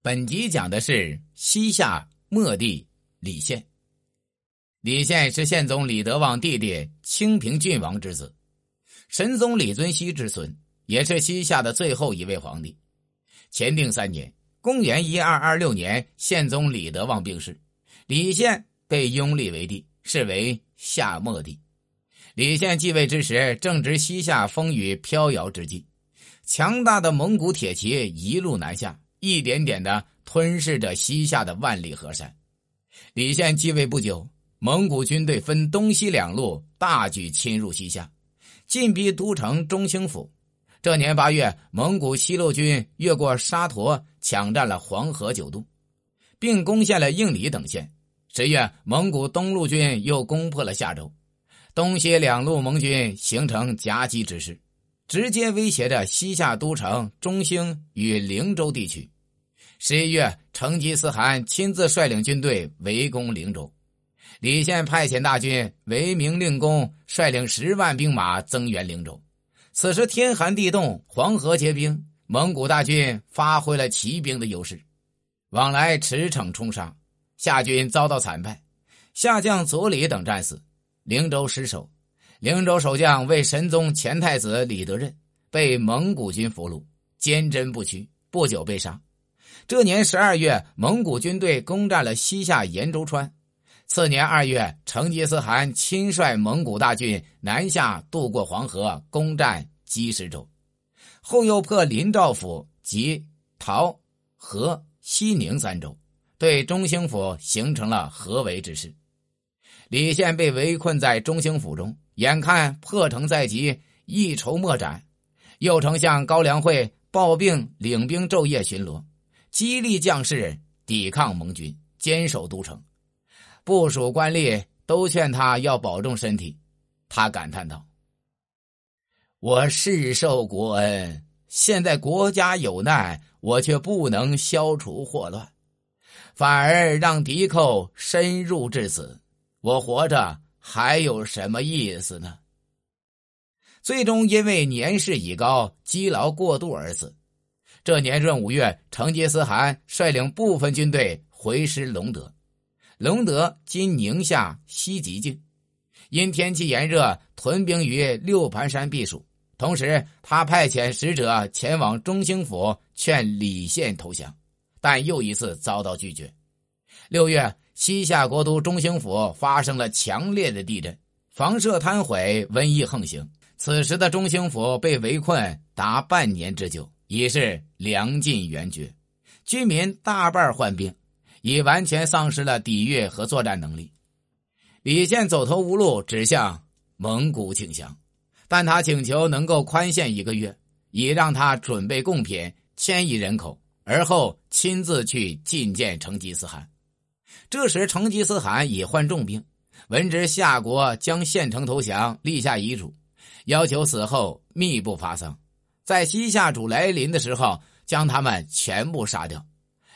本集讲的是西夏末帝李宪。李宪是宪宗李德旺弟弟清平郡王之子，神宗李遵熙之孙，也是西夏的最后一位皇帝。乾定三年（公元一二二六年），宪宗李德旺病逝，李宪被拥立为帝，是为夏末帝。李宪继位之时，正值西夏风雨飘摇之际，强大的蒙古铁骑一路南下。一点点的吞噬着西夏的万里河山。李宪继位不久，蒙古军队分东西两路大举侵入西夏，进逼都城中兴府。这年八月，蒙古西路军越过沙陀，抢占了黄河九渡，并攻陷了应里等县。十月，蒙古东路军又攻破了夏州，东西两路盟军形成夹击之势。直接威胁着西夏都城中兴与灵州地区。十一月，成吉思汗亲自率领军队围攻灵州，李宪派遣大军为明令公率领十万兵马增援灵州。此时天寒地冻，黄河结冰，蒙古大军发挥了骑兵的优势，往来驰骋冲杀，夏军遭到惨败，夏将左李等战死，灵州失守。灵州守将为神宗前太子李德任，被蒙古军俘虏，坚贞不屈，不久被杀。这年十二月，蒙古军队攻占了西夏延州川。次年二月，成吉思汗亲率蒙古大军南下，渡过黄河，攻占积石州，后又破临兆府及陶、和、西宁三州，对中兴府形成了合围之势。李宪被围困在中兴府中。眼看破城在即，一筹莫展。右丞相高梁惠抱病领兵昼夜巡逻，激励将士抵抗盟军，坚守都城。部属官吏都劝他要保重身体。他感叹道：“我世受国恩，现在国家有难，我却不能消除祸乱，反而让敌寇深入至此。我活着。”还有什么意思呢？最终因为年事已高，积劳过度而死。这年闰五月，成吉思汗率领部分军队回师隆德，隆德今宁夏西极境，因天气炎热，屯兵于六盘山避暑。同时，他派遣使者前往中兴府劝李宪投降，但又一次遭到拒绝。六月。西夏国都中兴府发生了强烈的地震，房舍坍毁，瘟疫横行。此时的中兴府被围困达半年之久，已是粮尽援绝，居民大半患病，已完全丧失了抵御和作战能力。李宪走投无路，指向蒙古请降，但他请求能够宽限一个月，以让他准备贡品，迁移人口，而后亲自去觐见成吉思汗。这时，成吉思汗已患重病，闻知夏国将献城投降，立下遗嘱，要求死后密不发丧，在西夏主来临的时候将他们全部杀掉。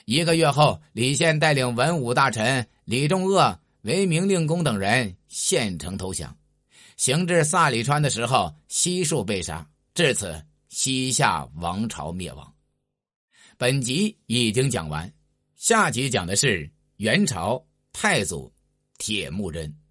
一个月后，李宪带领文武大臣李仲鄂、韦明令公等人献城投降，行至萨里川的时候，悉数被杀。至此，西夏王朝灭亡。本集已经讲完，下集讲的是。元朝太祖铁木真。